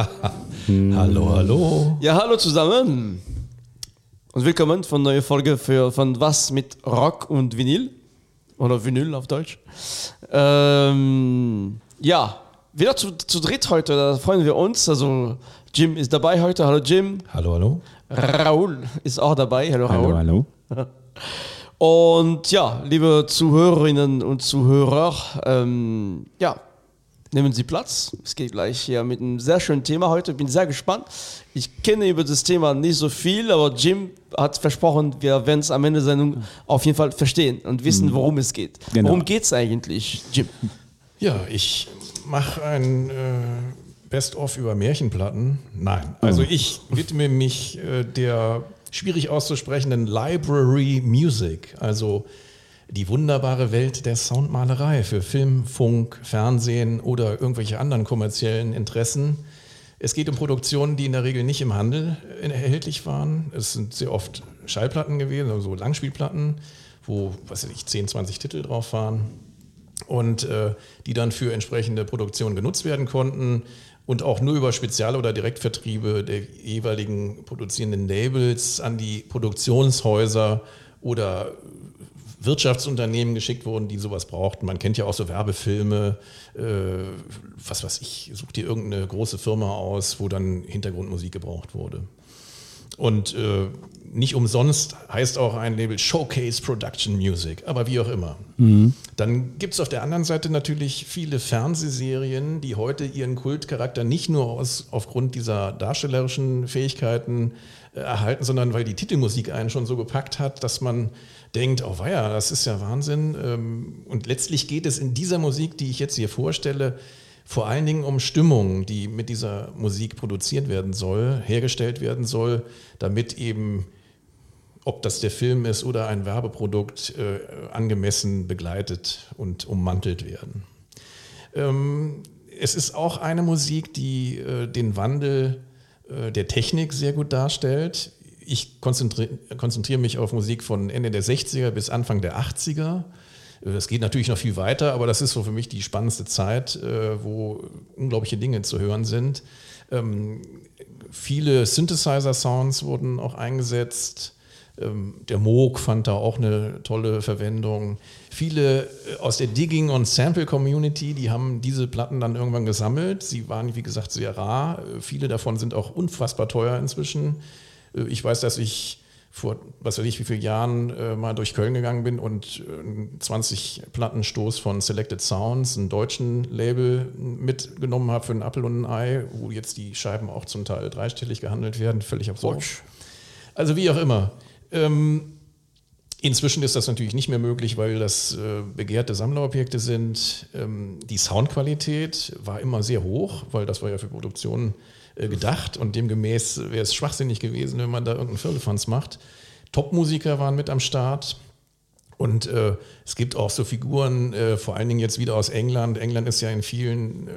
hallo, hallo. Ja, hallo zusammen und willkommen von neue Folge für, von Was mit Rock und Vinyl oder Vinyl auf Deutsch. Ähm, ja, wieder zu, zu dritt heute, da freuen wir uns. Also Jim ist dabei heute. Hallo Jim. Hallo, hallo. Raoul ist auch dabei. Hallo Raoul. Hallo, hallo. Und ja, liebe Zuhörerinnen und Zuhörer, ähm, ja, nehmen Sie Platz. Es geht gleich hier mit einem sehr schönen Thema heute. Bin sehr gespannt. Ich kenne über das Thema nicht so viel, aber Jim hat versprochen, wir werden es am Ende der Sendung auf jeden Fall verstehen und wissen, worum es geht. Genau. Worum geht es eigentlich, Jim? Ja, ich mache ein äh, Best-of über Märchenplatten. Nein, also ich widme mich äh, der schwierig auszusprechenden Library Music, also die wunderbare Welt der Soundmalerei für Film, Funk, Fernsehen oder irgendwelche anderen kommerziellen Interessen. Es geht um Produktionen, die in der Regel nicht im Handel erhältlich waren. Es sind sehr oft Schallplatten gewesen, also Langspielplatten, wo, weiß ich, 10, 20 Titel drauf waren und äh, die dann für entsprechende Produktionen genutzt werden konnten und auch nur über Spezial- oder Direktvertriebe der jeweiligen produzierenden Labels an die Produktionshäuser oder Wirtschaftsunternehmen geschickt wurden, die sowas brauchten. Man kennt ja auch so Werbefilme, äh, was weiß ich, sucht dir irgendeine große Firma aus, wo dann Hintergrundmusik gebraucht wurde. Und äh, nicht umsonst heißt auch ein Label Showcase Production Music, aber wie auch immer. Dann gibt es auf der anderen Seite natürlich viele Fernsehserien, die heute ihren Kultcharakter nicht nur aus, aufgrund dieser darstellerischen Fähigkeiten äh, erhalten, sondern weil die Titelmusik einen schon so gepackt hat, dass man denkt, oh weia, das ist ja Wahnsinn. Ähm, Und letztlich geht es in dieser Musik, die ich jetzt hier vorstelle, vor allen Dingen um Stimmung, die mit dieser Musik produziert werden soll, hergestellt werden soll, damit eben, ob das der Film ist oder ein Werbeprodukt, äh, angemessen begleitet und ummantelt werden. Ähm, es ist auch eine Musik, die äh, den Wandel äh, der Technik sehr gut darstellt. Ich konzentriere konzentriere mich auf Musik von Ende der 60er bis Anfang der 80er. Äh, Das geht natürlich noch viel weiter, aber das ist so für mich die spannendste Zeit, äh, wo unglaubliche Dinge zu hören sind. Ähm, viele Synthesizer-Sounds wurden auch eingesetzt. Ähm, Der Moog fand da auch eine tolle Verwendung. Viele äh, aus der Digging- und Sample-Community, die haben diese Platten dann irgendwann gesammelt. Sie waren, wie gesagt, sehr rar. Äh, Viele davon sind auch unfassbar teuer inzwischen. Äh, Ich weiß, dass ich vor, was weiß ich, wie vielen Jahren mal durch Köln gegangen bin und äh, einen 20 Plattenstoß von Selected Sounds, einem deutschen Label, mitgenommen habe für einen Apfel und ein Ei, wo jetzt die Scheiben auch zum Teil dreistellig gehandelt werden. Völlig absurd. Also wie auch immer. Ähm, inzwischen ist das natürlich nicht mehr möglich, weil das äh, begehrte Sammlerobjekte sind. Ähm, die Soundqualität war immer sehr hoch, weil das war ja für Produktionen äh, gedacht und demgemäß wäre es schwachsinnig gewesen, wenn man da irgendeinen Firlefanz macht. Top-Musiker waren mit am Start. Und äh, es gibt auch so Figuren, äh, vor allen Dingen jetzt wieder aus England. England ist ja in vielen äh,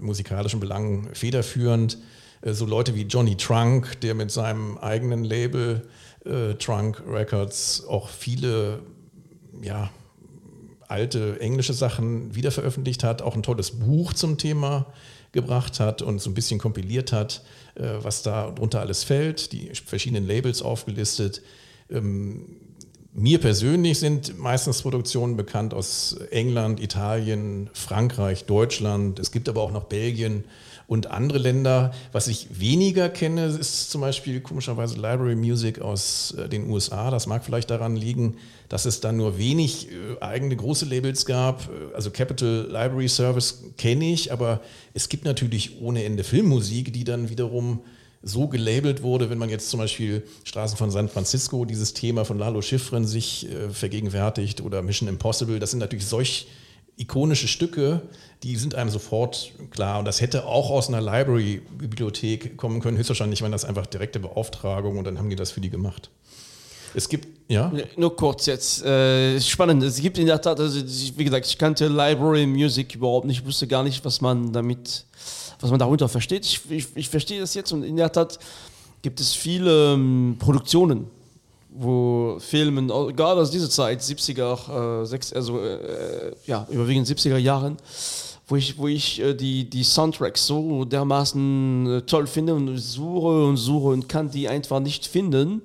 musikalischen Belangen federführend. Äh, so Leute wie Johnny Trunk, der mit seinem eigenen Label äh, Trunk Records auch viele ja, alte englische Sachen wiederveröffentlicht hat, auch ein tolles Buch zum Thema gebracht hat und so ein bisschen kompiliert hat, äh, was da drunter alles fällt, die verschiedenen Labels aufgelistet. Ähm, mir persönlich sind meistens Produktionen bekannt aus England, Italien, Frankreich, Deutschland. Es gibt aber auch noch Belgien und andere Länder. Was ich weniger kenne, ist zum Beispiel komischerweise Library Music aus äh, den USA. Das mag vielleicht daran liegen, dass es da nur wenig äh, eigene große Labels gab. Äh, Also Capital Library Service kenne ich, aber es gibt natürlich ohne Ende Filmmusik, die dann wiederum so gelabelt wurde, wenn man jetzt zum Beispiel Straßen von San Francisco, dieses Thema von Lalo Schifrin sich äh, vergegenwärtigt oder Mission Impossible, das sind natürlich solch ikonische Stücke, die sind einem sofort klar. Und das hätte auch aus einer Library-Bibliothek kommen können. Höchstwahrscheinlich waren das einfach direkte Beauftragungen und dann haben die das für die gemacht. Es gibt, ja? Nur kurz jetzt, äh, spannend. Es gibt in der Tat, also wie gesagt, ich kannte Library Music überhaupt nicht, ich wusste gar nicht, was man damit, was man darunter versteht. Ich, ich, ich verstehe das jetzt und in der Tat gibt es viele ähm, Produktionen, wo Filmen, gerade aus dieser Zeit, 70er, äh, sechs, also äh, ja, überwiegend 70er Jahren, wo ich, wo ich äh, die, die Soundtracks so dermaßen äh, toll finde und suche und suche und kann die einfach nicht finden.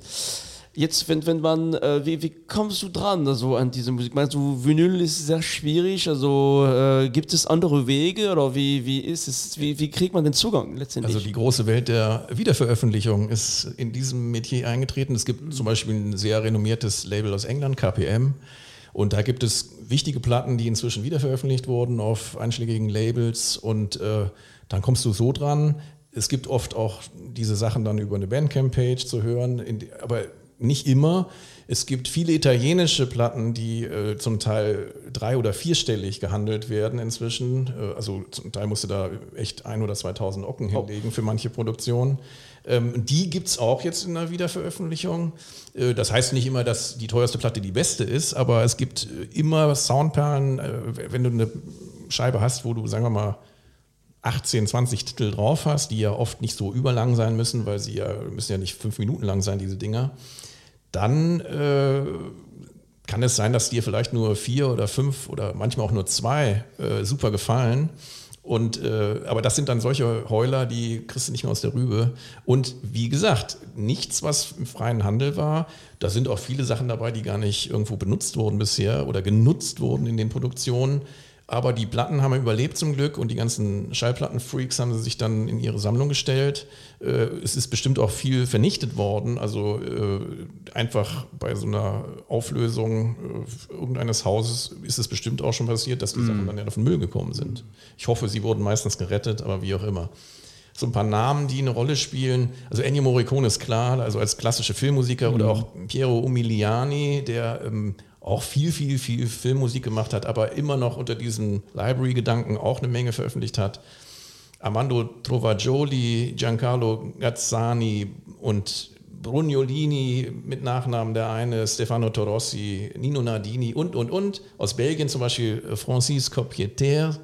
Jetzt, wenn, wenn man, äh, wie, wie kommst du dran also an diese Musik? Meinst du, Vinyl ist sehr schwierig? Also äh, gibt es andere Wege oder wie, wie ist es? Wie, wie kriegt man den Zugang letztendlich? Also die große Welt der Wiederveröffentlichung ist in diesem Metier eingetreten. Es gibt zum Beispiel ein sehr renommiertes Label aus England, KPM. Und da gibt es wichtige Platten, die inzwischen wiederveröffentlicht wurden auf einschlägigen Labels. Und äh, dann kommst du so dran. Es gibt oft auch diese Sachen dann über eine Bandcamp-Page zu hören. Die, aber nicht immer. Es gibt viele italienische Platten, die äh, zum Teil drei- oder vierstellig gehandelt werden inzwischen. Äh, also zum Teil musst du da echt ein oder 2000 Ocken oh. hinlegen für manche Produktionen. Ähm, die gibt es auch jetzt in der Wiederveröffentlichung. Äh, das heißt nicht immer, dass die teuerste Platte die beste ist, aber es gibt äh, immer Soundperlen, äh, wenn du eine Scheibe hast, wo du, sagen wir mal, 18, 20 Titel drauf hast, die ja oft nicht so überlang sein müssen, weil sie ja müssen ja nicht fünf Minuten lang sein, diese Dinger dann äh, kann es sein, dass dir vielleicht nur vier oder fünf oder manchmal auch nur zwei äh, super gefallen. Und, äh, aber das sind dann solche Heuler, die kriegst du nicht mehr aus der Rübe. Und wie gesagt, nichts, was im freien Handel war. Da sind auch viele Sachen dabei, die gar nicht irgendwo benutzt wurden bisher oder genutzt wurden in den Produktionen. Aber die Platten haben überlebt zum Glück und die ganzen Schallplattenfreaks haben sie sich dann in ihre Sammlung gestellt. Äh, es ist bestimmt auch viel vernichtet worden. Also äh, einfach bei so einer Auflösung äh, irgendeines Hauses ist es bestimmt auch schon passiert, dass die mm. Sachen dann ja auf den Müll gekommen sind. Ich hoffe, sie wurden meistens gerettet, aber wie auch immer so ein paar Namen, die eine Rolle spielen. Also Ennio Morricone ist klar, also als klassische Filmmusiker mhm. oder auch Piero Umiliani, der ähm, auch viel, viel, viel Filmmusik gemacht hat, aber immer noch unter diesen Library-Gedanken auch eine Menge veröffentlicht hat. Armando Trovagioli, Giancarlo Gazzani und Brugnolini mit Nachnamen der eine, Stefano Torossi, Nino Nardini und, und, und. Aus Belgien zum Beispiel Francis Copieter,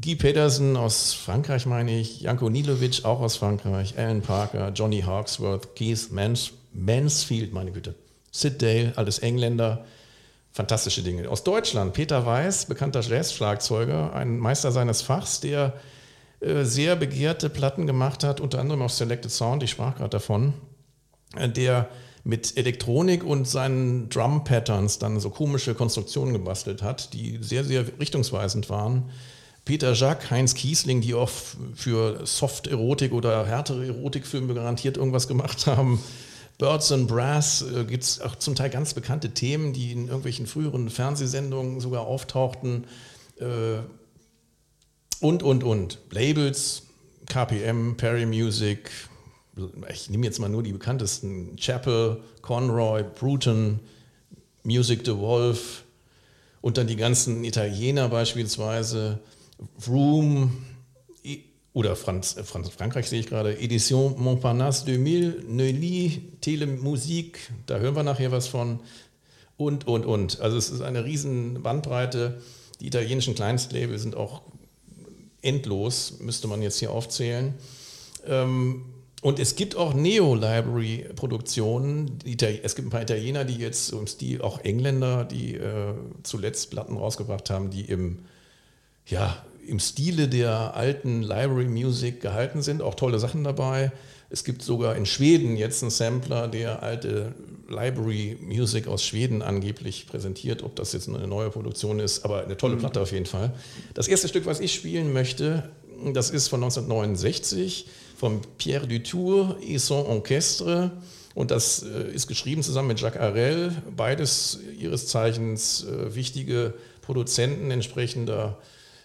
Guy Pedersen aus Frankreich meine ich, Janko Nilovic auch aus Frankreich, Alan Parker, Johnny Hawksworth, Keith Mans Mansfield, meine Güte, Sid Dale, alles Engländer, fantastische Dinge. Aus Deutschland, Peter Weiß, bekannter Jazz-Schlagzeuger, ein Meister seines Fachs, der äh, sehr begehrte Platten gemacht hat, unter anderem auf Selected Sound, ich sprach gerade davon, äh, der mit Elektronik und seinen Drum-Patterns dann so komische Konstruktionen gebastelt hat, die sehr, sehr richtungsweisend waren. Peter Jacques, Heinz Kiesling, die auch für Soft-Erotik oder härtere Erotikfilme garantiert irgendwas gemacht haben. Birds and Brass äh, gibt es auch zum Teil ganz bekannte Themen, die in irgendwelchen früheren Fernsehsendungen sogar auftauchten. Äh, und, und, und. Labels, KPM, Perry Music, ich nehme jetzt mal nur die bekanntesten, Chapel, Conroy, Bruton, Music the Wolf und dann die ganzen Italiener beispielsweise, Vroom, oder Franz, äh, Franz, Frankreich sehe ich gerade, Edition Montparnasse 2000, Neuilly, Telemusik, da hören wir nachher was von und, und, und. Also es ist eine riesen Bandbreite. Die italienischen Kleinstlabel sind auch endlos, müsste man jetzt hier aufzählen. Ähm, und es gibt auch Neo-Library-Produktionen. Es gibt ein paar Italiener, die jetzt im Stil, auch Engländer, die äh, zuletzt Platten rausgebracht haben, die im, ja, im Stile der alten Library Music gehalten sind, auch tolle Sachen dabei. Es gibt sogar in Schweden jetzt einen Sampler, der alte Library Music aus Schweden angeblich präsentiert. Ob das jetzt eine neue Produktion ist, aber eine tolle mhm. Platte auf jeden Fall. Das erste Stück, was ich spielen möchte, das ist von 1969 von Pierre Dutour et son Orchestre. Und das äh, ist geschrieben zusammen mit Jacques Arel, beides ihres Zeichens äh, wichtige Produzenten entsprechender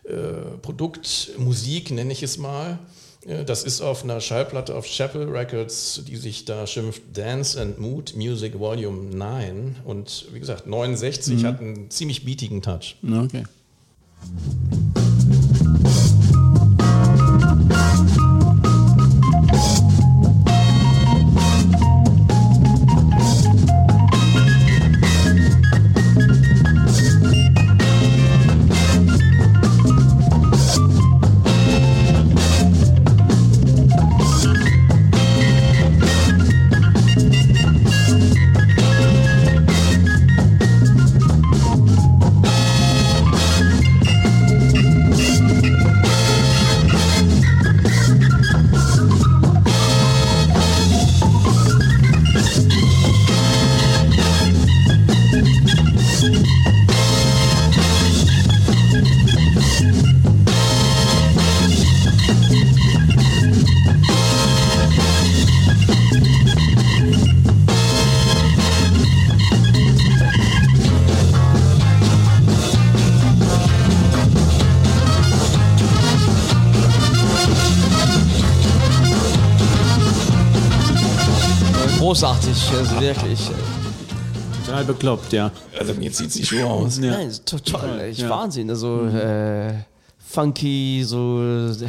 äh, Produktmusik, nenne ich es mal. Äh, das ist auf einer Schallplatte auf Chapel Records, die sich da schimpft Dance and Mood Music Volume 9. Und wie gesagt, 69 mhm. hat einen ziemlich beatigen Touch. Okay. Großartig, also wirklich. Total bekloppt, ja. Also mir zieht sie schon aus. Ja. Nein, total, echt Ja. Wahnsinn. Also äh, funky, so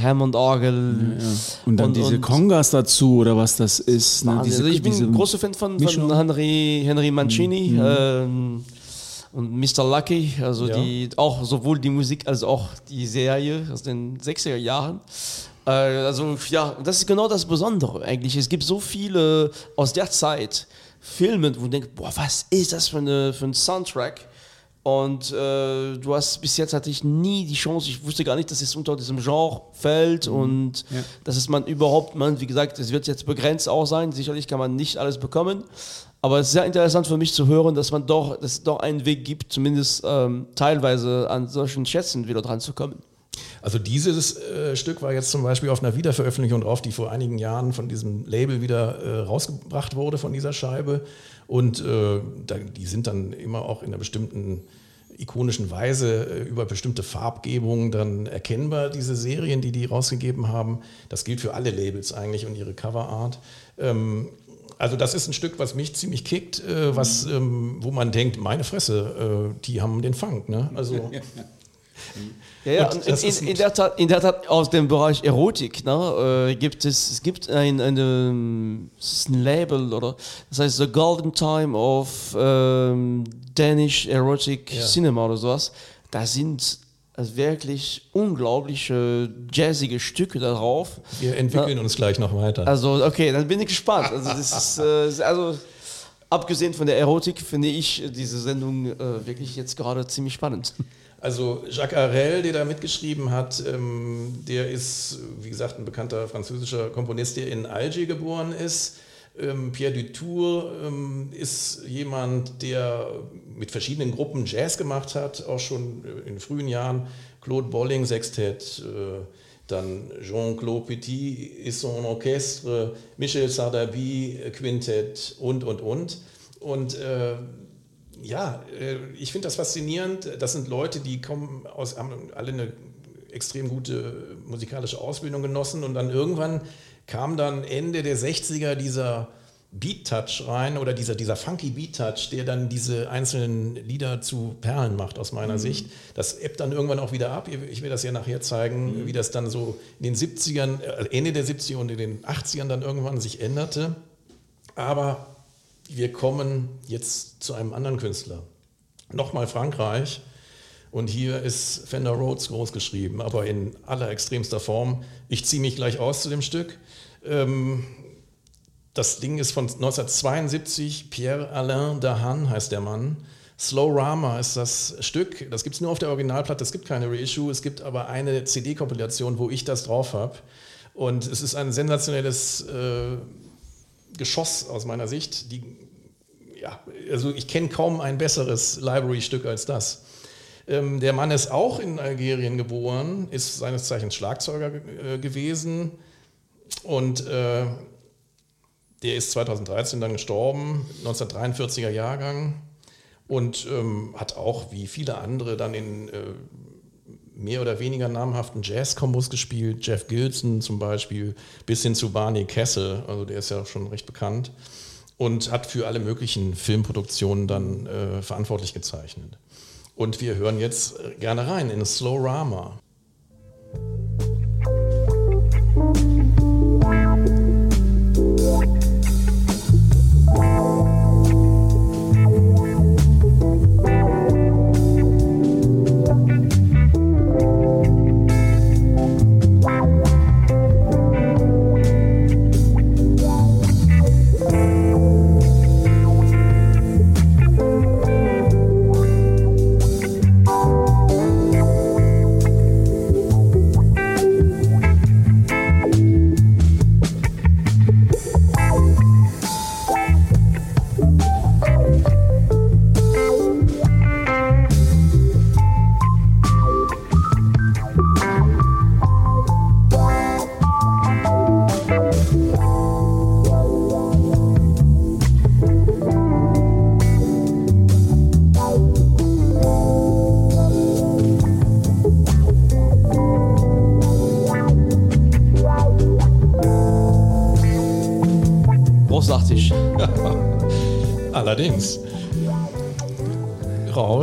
Hammond-Orgel. Und dann diese Congas dazu oder was das ist. Ne? Diese, also ich bin ein großer Fan von, von Henry, Henry Mancini Mhm. ähm, und Mr. Lucky, also Ja. die auch sowohl die Musik als auch die Serie aus den 60er Jahren. Äh, also ja, das ist genau das Besondere eigentlich. Es gibt so viele aus der Zeit Filme, wo du denkst, boah, was ist das für, eine, für ein Soundtrack? Und äh, du hast bis jetzt hatte ich nie die Chance, ich wusste gar nicht, dass es unter diesem Genre fällt und Ja. dass es man überhaupt, man, wie gesagt, es wird jetzt begrenzt auch sein, sicherlich kann man nicht alles bekommen, aber es ist sehr interessant für mich zu hören, dass man doch, dass es doch einen Weg gibt, zumindest ähm, teilweise an solchen Schätzen wieder dran zu kommen. Also dieses äh, Stück war jetzt zum Beispiel auf einer Wiederveröffentlichung drauf, die vor einigen Jahren von diesem Label wieder äh, rausgebracht wurde von dieser Scheibe. Und äh, da, die sind dann immer auch in einer bestimmten ikonischen Weise äh, über bestimmte Farbgebungen dann erkennbar, diese Serien, die die rausgegeben haben. Das gilt für alle Labels eigentlich und ihre Coverart. Ähm, also das ist ein Stück, was mich ziemlich kickt, äh, was, ähm, wo man denkt, meine Fresse, äh, die haben den Funk. Ne? Also Ja, ja, in, in, ein- in, der Tat, in der Tat aus dem Bereich Erotik ne, äh, gibt es, es gibt ein, es ist ein Label oder das heißt The Golden Time of ähm, Danish Erotic Ja. Cinema oder sowas. Da sind also wirklich unglaubliche jazzige Stücke darauf. wir entwickeln uns gleich noch weiter. Also okay, dann bin ich gespannt. Also das ist äh, also abgesehen von der Erotik finde ich diese Sendung äh, wirklich jetzt gerade ziemlich spannend. Also Jacques Arel, der da mitgeschrieben hat, ähm, der ist, wie gesagt, ein bekannter französischer Komponist, der in Alger geboren ist. Ähm, Pierre Dutour ähm, ist jemand, der mit verschiedenen Gruppen Jazz gemacht hat, auch schon äh, in frühen Jahren. Claude Bolling, Sextett, äh, dann Jean-Claude Petit et son Orchestre, Michel Sardabi, Quintett und, und, und. Und äh, ja, äh, ich finde das faszinierend. Das sind Leute, die kommen aus, haben alle eine extrem gute musikalische Ausbildung genossen und dann irgendwann kam dann Ende der 60er dieser Beat-Touch rein oder dieser, dieser funky Beat-Touch, der dann diese einzelnen Lieder zu Perlen macht aus meiner Sicht. Das ebbt dann irgendwann auch wieder ab. Ich will das ja nachher zeigen, wie das dann so in den 70ern, äh, Ende der 70er und in den 80ern dann irgendwann sich änderte. Aber wir kommen jetzt zu einem anderen Künstler. Nochmal Frankreich. Und hier ist Fender Rhodes groß geschrieben, aber in aller extremster Form. Ich ziehe mich gleich aus zu dem Stück. Ähm, das Ding ist von 1972. Pierre Alain Dahan heißt der Mann. Slow Rama ist das Stück. Das gibt es nur auf der Originalplatte. Es gibt keine Reissue. Es gibt aber eine CD-Kompilation, wo ich das drauf habe. Und es ist ein sensationelles äh, Geschoss aus meiner Sicht. Die, ja, also ich kenne kaum ein besseres Library-Stück als das. Ähm, der Mann ist auch in Algerien geboren, ist seines Zeichens Schlagzeuger äh, gewesen und äh, der ist 2013 dann gestorben, 1943er Jahrgang und ähm, hat auch wie viele andere dann in äh, mehr oder weniger namhaften Jazz-Kombos gespielt, Jeff Gilson zum Beispiel, bis hin zu Barney Kessel, also der ist ja schon recht bekannt und hat für alle möglichen Filmproduktionen dann äh, verantwortlich gezeichnet. Und wir hören jetzt äh, gerne rein in Slow Rama.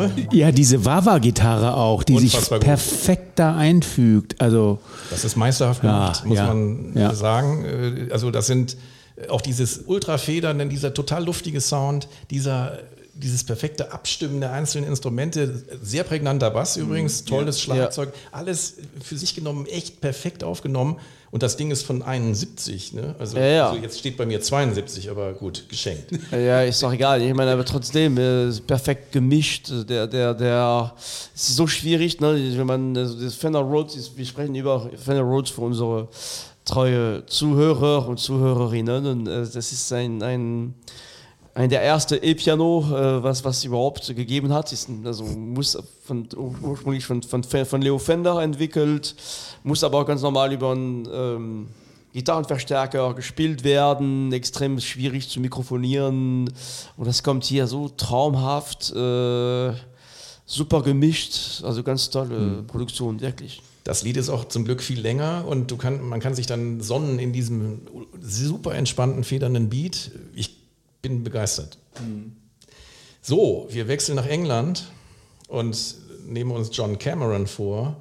Raul? Ja, diese Wawa-Gitarre auch, die sich Unfassbar gut. perfekt da einfügt. Also, Das ist meisterhaft Ja, gemacht, muss ja, man ja. sagen. Äh, Also das sind äh, auch dieses Ultrafedern, dieser total luftige Sound, dieser dieses perfekte Abstimmen der einzelnen Instrumente, sehr prägnanter Bass Mhm. übrigens, tolles Schlagzeug, alles für sich genommen echt perfekt aufgenommen. Und das Ding ist von 71, ne? Also, Ja, ja. also jetzt steht bei mir 72, aber gut, geschenkt. Ja, ist doch egal. Ich meine, aber trotzdem äh, perfekt gemischt. Der, der, der, es ist so schwierig, ne? Wenn man also das Fender Rhodes, ist, wir sprechen über Fender Rhodes für unsere treue Zuhörer und Zuhörerinnen. Und äh, das ist ein, ein, ein der erste E-Piano, äh, was was überhaupt gegeben hat. Ist also muss von, ursprünglich von, von, von Leo Fender entwickelt, muss aber auch ganz normal über ein ähm, Gitarrenverstärker gespielt werden, extrem schwierig zu mikrofonieren. Und das kommt hier so traumhaft, äh, super gemischt, also ganz tolle Produktion, wirklich. Das Lied ist auch zum Glück viel länger und kann, man kann sich dann sonnen in diesem super entspannten, federnden Beat. Ich bin begeistert. So, wir wechseln nach England und nehmen uns John Cameron vor.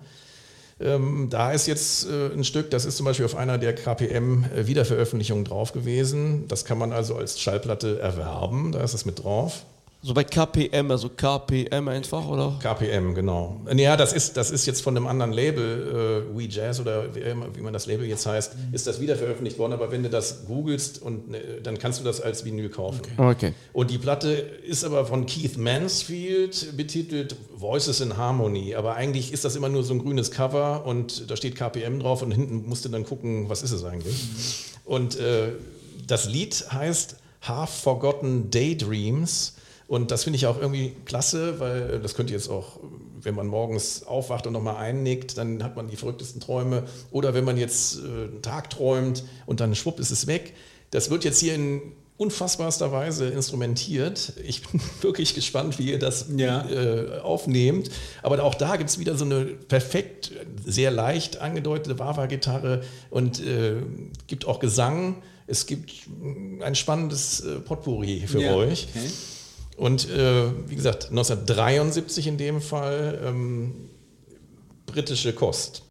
Ähm, da ist jetzt äh, ein Stück, das ist zum Beispiel auf einer der KPM-Wiederveröffentlichungen drauf gewesen. Das kann man also als Schallplatte erwerben, da ist es mit drauf. So bei KPM, also KPM einfach, oder? KPM, genau. Ja, das ist, das ist jetzt von einem anderen Label, äh, We Jazz oder wie, man das Label jetzt heißt, ist das wieder veröffentlicht worden. Aber wenn du das googelst, und, äh, dann kannst du das als Vinyl kaufen. Okay. Und die Platte ist aber von Keith Mansfield betitelt Voices in Harmony. Aber eigentlich ist das immer nur so ein grünes Cover und da steht KPM drauf und hinten musst du dann gucken, was ist es eigentlich. Und äh, das Lied heißt Half Forgotten Daydreams. Und das finde ich auch irgendwie klasse, weil äh, das könnte jetzt auch, wenn man morgens aufwacht und nochmal einnickt, dann hat man die verrücktesten Träume. Oder wenn man jetzt äh, einen Tag träumt und dann schwupp ist es weg. Das wird jetzt hier in unfassbarster Weise instrumentiert. Ich bin wirklich gespannt, wie ihr das Ja. äh, aufnehmt. Aber auch da gibt es wieder so eine perfekt, sehr leicht angedeutete Wawa-Gitarre und äh, gibt auch Gesang. Es gibt ein spannendes äh, Potpourri für Ja, euch. okay. Und äh, wie gesagt, 1973 in dem Fall ähm, britische Kost.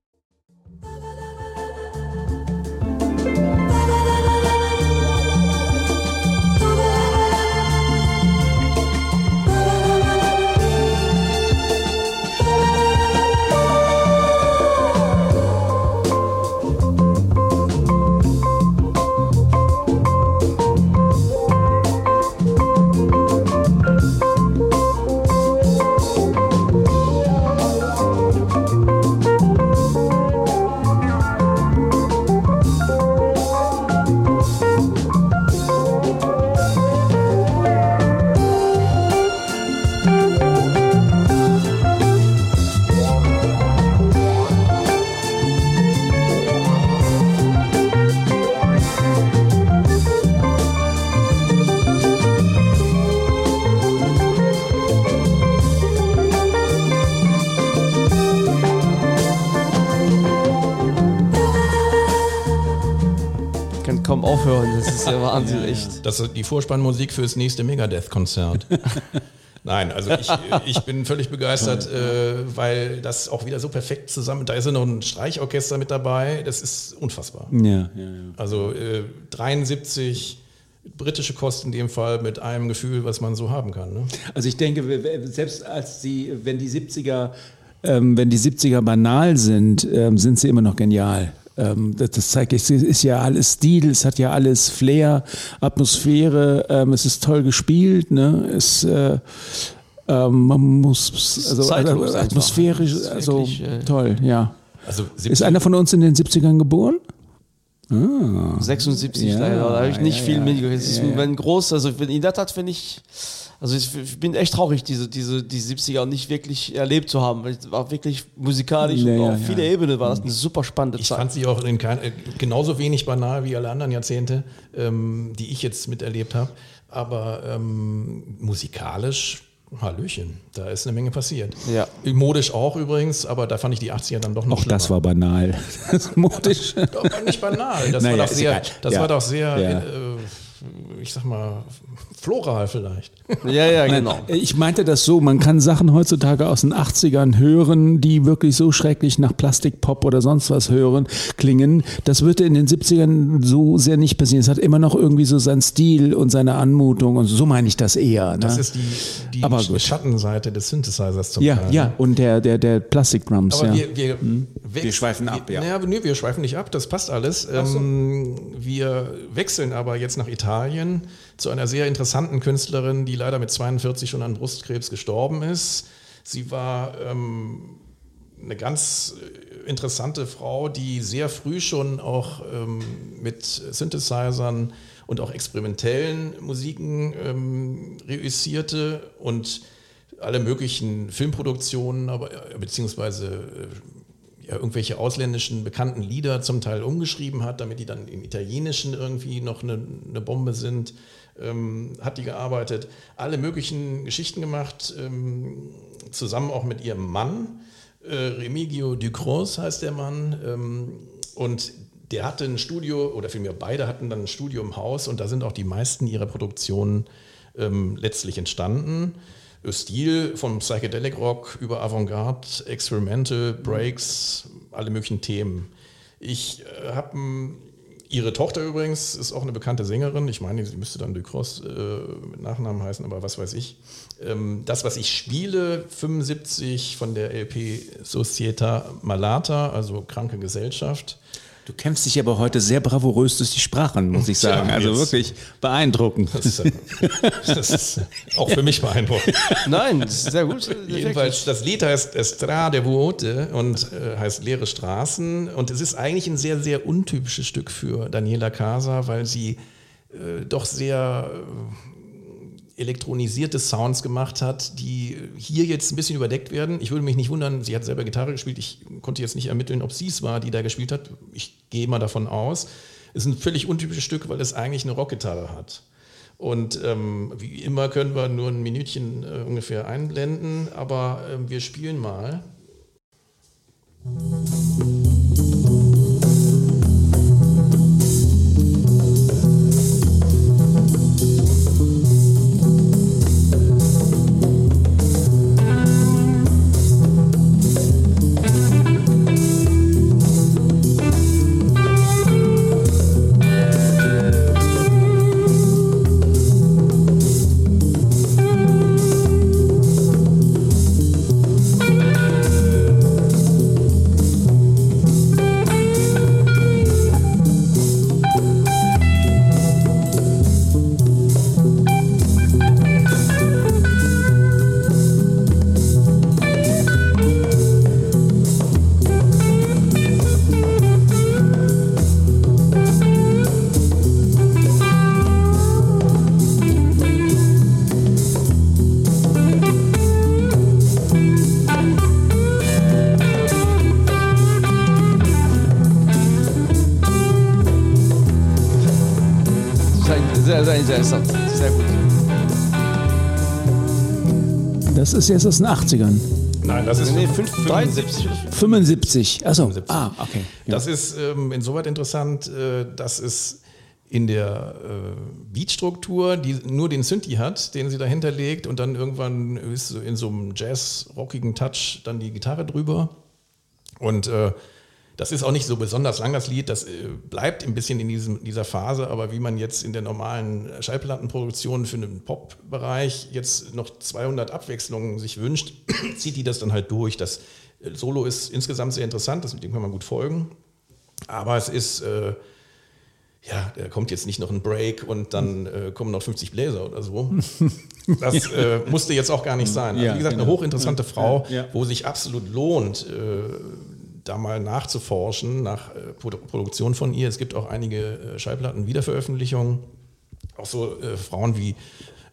Wahnsinn, echt. Das ist die Vorspannmusik fürs nächste Megadeth-Konzert. Nein, also ich, ich bin völlig begeistert, äh, weil das auch wieder so perfekt zusammen. Da ist ja noch ein Streichorchester mit dabei. Das ist unfassbar. Ja, ja, ja. Also äh, 73 britische Kost in dem Fall mit einem Gefühl, was man so haben kann. Ne? Also ich denke, selbst als sie, wenn die 70er, ähm, wenn die 70er banal sind, ähm, sind sie immer noch genial. Ähm, das, zeigt, es ist ja alles Stil, es hat ja alles Flair, Atmosphäre, ähm, es ist toll gespielt, ne? Es, äh, ähm, man muss, also, zeitlos also einfach. atmosphärisch, also wirklich, äh, toll, ja. Also Ist 70 einer von uns in den 70ern geboren? 76 Ja, leider, da habe ich nicht ja, viel ja. mitgekriegt. Es ist Ja, ja. ein groß, also wenn in der Tat finde ich, also ich, ich bin echt traurig, diese, diese, die 70er nicht wirklich erlebt zu haben. weil Es war wirklich musikalisch Ja, und ja, auf ja. viele Ebenen war das eine super spannende Ich Zeit. fand sie auch in kein, äh, genauso wenig banal wie alle anderen Jahrzehnte, ähm, die ich jetzt miterlebt habe. Aber ähm, musikalisch, Hallöchen, da ist eine Menge passiert. Ja. Modisch auch übrigens, aber da fand ich die 80er dann doch noch Auch das war banal. Das ist modisch. Aber nicht banal. Das Naja, war doch sehr, das Ja. war doch sehr Ja. äh, ich sag mal, floral vielleicht. Ja, ja, genau. Ich meinte das so, man kann Sachen heutzutage aus den 80ern hören, die wirklich so schrecklich nach Plastikpop oder sonst was hören, klingen. Das würde in den 70ern so sehr nicht passieren. Es hat immer noch irgendwie so seinen Stil und seine Anmutung und so meine ich das eher. Ne? Das ist die, die Aber gut. Schattenseite des Synthesizers zum ja, Teil. ja, und der, der, der Plastikdrums, Aber ja. wir, wir, Wir schweifen ab, ja. Naja, nee, wir schweifen nicht ab, das passt alles. Ähm, wir wechseln aber jetzt nach Italien zu einer sehr interessanten Künstlerin, die leider mit 42 schon an Brustkrebs gestorben ist. Sie war ähm, eine ganz äh, interessante Frau, die sehr früh schon auch ähm, mit Synthesizern und auch experimentellen Musiken ähm, reüssierte und alle möglichen Filmproduktionen, aber äh, beziehungsweise äh, irgendwelche ausländischen bekannten Lieder zum Teil umgeschrieben hat, damit die dann im Italienischen irgendwie noch eine, eine Bombe sind, ähm, hat die gearbeitet, alle möglichen Geschichten gemacht, ähm, zusammen auch mit ihrem Mann. Äh, Remigio Ducros heißt der Mann. Ähm, und der hatte ein Studio, oder vielmehr beide hatten dann ein Studio im Haus und da sind auch die meisten ihrer Produktionen ähm, letztlich entstanden. Stil vom Psychedelic Rock über Avantgarde, Experimental, Breaks, alle möglichen Themen. Ich äh, habe ihre Tochter übrigens, ist auch eine bekannte Sängerin. Ich meine, sie müsste dann Ducros äh, mit Nachnamen heißen, aber was weiß ich. Ähm, das, was ich spiele, 75 von der LP Societa Malata, also Kranke Gesellschaft. Du kämpfst dich aber heute sehr bravourös durch die Sprachen, muss ich sagen. Tja, also jetzt- wirklich beeindruckend. Das ist, das ist auch für mich beeindruckend. Nein, das ist sehr gut. Jedenfalls, das Lied heißt Estrade Vuote und äh, heißt Leere Straßen. Und es ist eigentlich ein sehr, sehr untypisches Stück für Daniela Casa, weil sie äh, doch sehr äh, elektronisierte Sounds gemacht hat, die hier jetzt ein bisschen überdeckt werden. Ich würde mich nicht wundern, sie hat selber Gitarre gespielt. Ich konnte jetzt nicht ermitteln, ob sie es war, die da gespielt hat. Ich gehe mal davon aus. Es ist ein völlig untypisches Stück, weil es eigentlich eine Rockgitarre hat. Und ähm, wie immer können wir nur ein Minütchen äh, ungefähr einblenden, aber ähm, wir spielen mal. Sehr, sehr interessant. Sehr gut. Das ist jetzt aus den 80ern. Nein, das ist Nee, fünf- 5, 73 oder 75. Achso. 75. Ah, okay. Ja. Das ist ähm, insoweit interessant, äh, dass es in der äh, Beatstruktur, die nur den Synthi hat, den sie dahinter legt und dann irgendwann ist so in so einem Jazz-rockigen Touch dann die Gitarre drüber. Und äh, das ist auch nicht so besonders lang, das Lied. Das äh, bleibt ein bisschen in diesem, dieser Phase, aber wie man jetzt in der normalen Schallplattenproduktion für den Pop-Bereich jetzt noch 200 Abwechslungen sich wünscht, zieht die das dann halt durch. Das äh, Solo ist insgesamt sehr interessant, das, mit dem kann man gut folgen. Aber es ist, äh, ja, da kommt jetzt nicht noch ein Break und dann äh, kommen noch 50 Bläser oder so. Das äh, musste jetzt auch gar nicht sein. Also, wie gesagt, eine genau. hochinteressante Frau, wo sich absolut lohnt, äh, da mal nachzuforschen nach äh, Produ- Produktion von ihr. Es gibt auch einige äh, Schallplatten-Wiederveröffentlichungen. Auch so äh, Frauen wie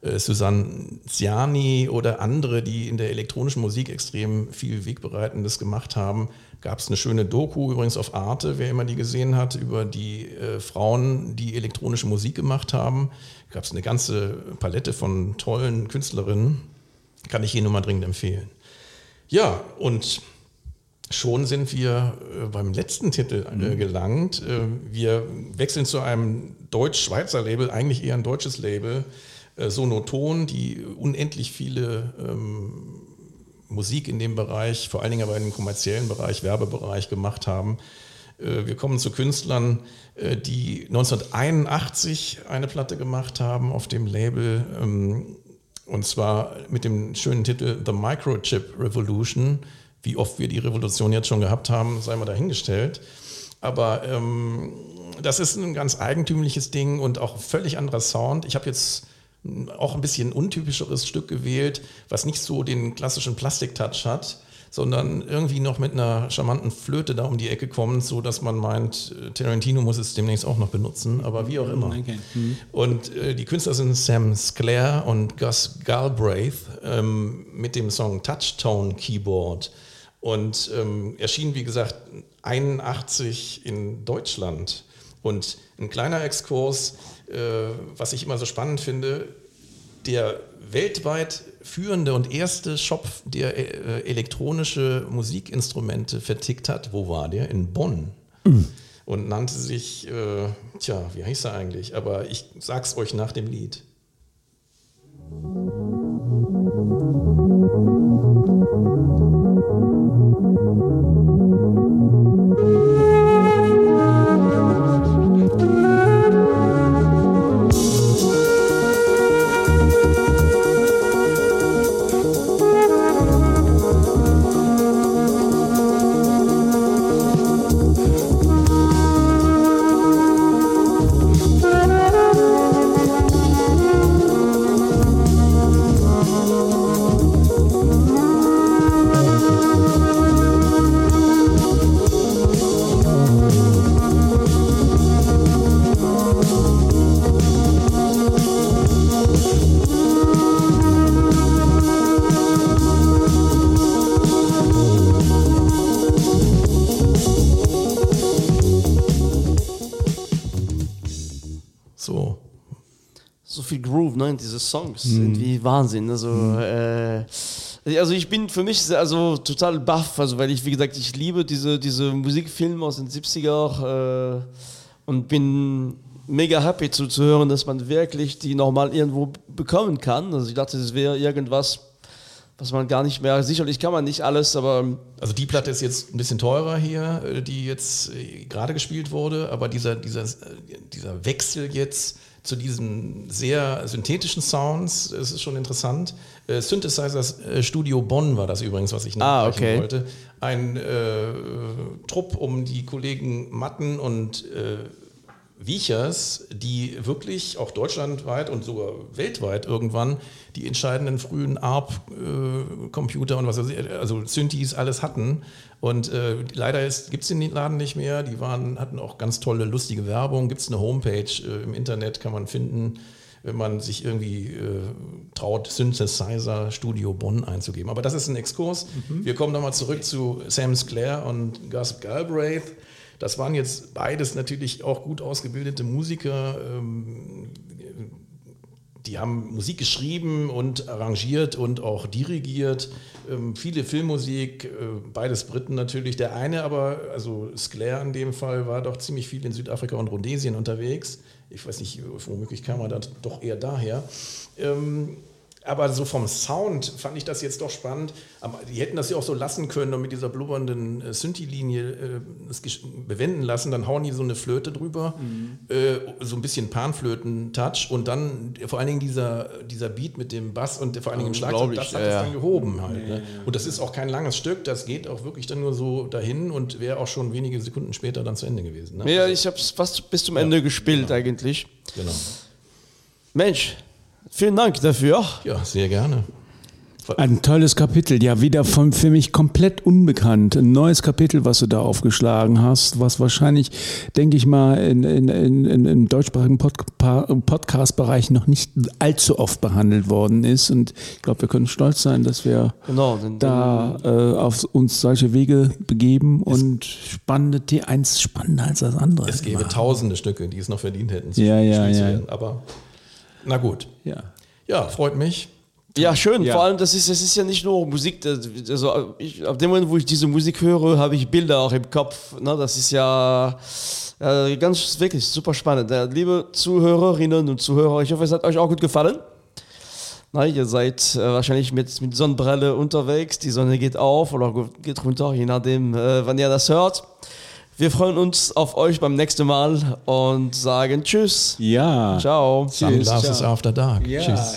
Susanne Ziani oder andere, die in der elektronischen Musik extrem viel Wegbereitendes gemacht haben. Gab es eine schöne Doku übrigens auf Arte, wer immer die gesehen hat, über die äh, Frauen, die elektronische Musik gemacht haben. Gab es eine ganze Palette von tollen Künstlerinnen. Kann ich Ihnen nur mal dringend empfehlen. Ja, und schon sind wir äh, beim letzten Titel äh, gelangt. Äh, wir wechseln zu einem deutsch-schweizer Label, eigentlich eher ein deutsches Label, Sonoton, die unendlich viele ähm, Musik in dem Bereich, vor allen Dingen aber in dem kommerziellen Bereich, Werbebereich gemacht haben. Wir kommen zu Künstlern, die 1981 eine Platte gemacht haben auf dem Label, ähm, und zwar mit dem schönen Titel The Microchip Revolution. Wie oft wir die Revolution jetzt schon gehabt haben, sei mal dahingestellt. Aber ähm, das ist ein ganz eigentümliches Ding und auch völlig anderer Sound. Ich habe jetzt auch ein bisschen untypischeres Stück gewählt, was nicht so den klassischen Plastik-Touch hat, sondern irgendwie noch mit einer charmanten Flöte da um die Ecke kommt, so dass man meint, äh, Tarantino muss es demnächst auch noch benutzen, aber wie auch immer. Okay. Mhm. Und äh, die Künstler sind Sam Sclair und Gus Galbraith ähm, mit dem Song Touchtone Keyboard und ähm, erschien, wie gesagt, 81 in Deutschland. Und ein kleiner Exkurs, äh, was ich immer so spannend finde, der weltweit führende und erste Shop, der äh, elektronische Musikinstrumente vertickt hat, wo war der? In Bonn. Und nannte sich, äh, tja, wie heißt er eigentlich? Aber ich sag's euch nach dem Lied. So. Ne, diese Songs. Irgendwie Wahnsinn. Also, äh, also ich bin für mich also total baff, also weil ich, wie gesagt, ich liebe diese, diese Musikfilme aus den 70er äh, und bin mega happy zu, zu hören, dass man wirklich die nochmal irgendwo bekommen kann. Also ich dachte, es wäre irgendwas, was man gar nicht mehr, sicherlich kann man nicht alles, aber Also die Platte ist jetzt ein bisschen teurer hier, äh, die jetzt äh, gerade gespielt wurde, aber dieser, dieser, äh, dieser Wechsel jetzt zu diesen sehr synthetischen Sounds, das ist schon interessant. Äh, Synthesizers äh, Studio Bonn war das übrigens, was ich Ah, nachreichen okay. wollte. Ein äh, Trupp um die Kollegen Matten und äh, Wiechers, die wirklich auch deutschlandweit und sogar weltweit irgendwann die entscheidenden frühen ARP-Computer und was weiß ich, also Synthes alles hatten. Und äh, leider gibt es den Laden nicht mehr. Die waren, hatten auch ganz tolle, lustige Werbung. Gibt es eine Homepage äh, im Internet, kann man finden, wenn man sich irgendwie äh, traut, Synthesizer Studio Bonn einzugeben. Aber das ist ein Exkurs. Wir kommen nochmal zurück zu Sam Sclair und Gus Galbraith. Das waren jetzt beides natürlich auch gut ausgebildete Musiker. Ähm, die haben Musik geschrieben und arrangiert und auch dirigiert. Ähm, viele Filmmusik, äh, beides Briten natürlich. Der eine aber, also Sclair in dem Fall, war doch ziemlich viel in Südafrika und Rhodesien unterwegs. Ich weiß nicht, womöglich kam er dann doch eher daher. Ähm, aber so vom Sound fand ich das jetzt doch spannend. Aber die hätten das ja auch so lassen können und mit dieser blubbernden äh, Synthi-Linie äh, bewenden lassen. Dann hauen die so eine Flöte drüber, äh, so ein bisschen Panflöten-Touch und dann vor allen Dingen dieser, dieser Beat mit dem Bass und vor allen Dingen im Schlagzeug, das hat ja, es ja. dann gehoben halt. Ne? Und das ist auch kein langes Stück, das geht auch wirklich dann nur so dahin und wäre auch schon wenige Sekunden später dann zu Ende gewesen. Ne? ja, ich habe es fast bis zum Ende gespielt eigentlich. Genau. Mensch, vielen Dank dafür. Ja, sehr gerne. Ein tolles Kapitel, ja, wieder von für mich komplett unbekannt. Ein neues Kapitel, was du da aufgeschlagen hast, was wahrscheinlich, denke ich mal, in, in, in, in, im deutschsprachigen Pod Podcast-Bereich noch nicht allzu oft behandelt worden ist. Und ich glaube, wir können stolz sein, dass wir Genau, da äh, auf uns solche Wege begeben und spannende, The- eins spannender als das andere. Es gäbe tausende Stücke, die es noch verdient hätten, zu Ja, ja, ja. werden. Aber na gut. ja. Ja, freut mich. Ja, schön. Ja. Vor allem, das ist, das ist ja nicht nur Musik. Also ich, ab dem Moment, wo ich diese Musik höre, habe ich Bilder auch im Kopf. Ne? Das ist ja äh, ganz wirklich super spannend. Äh, liebe Zuhörerinnen und Zuhörer, ich hoffe, es hat euch auch gut gefallen. Na, ihr seid äh, wahrscheinlich mit, mit Sonnenbrille unterwegs. Die Sonne geht auf oder geht runter, je nachdem, äh, wann ihr das hört. Wir freuen uns auf euch beim nächsten Mal und sagen Tschüss. Ja. Ciao. Tschüss, ciao. After Dark. Ja. Tschüss.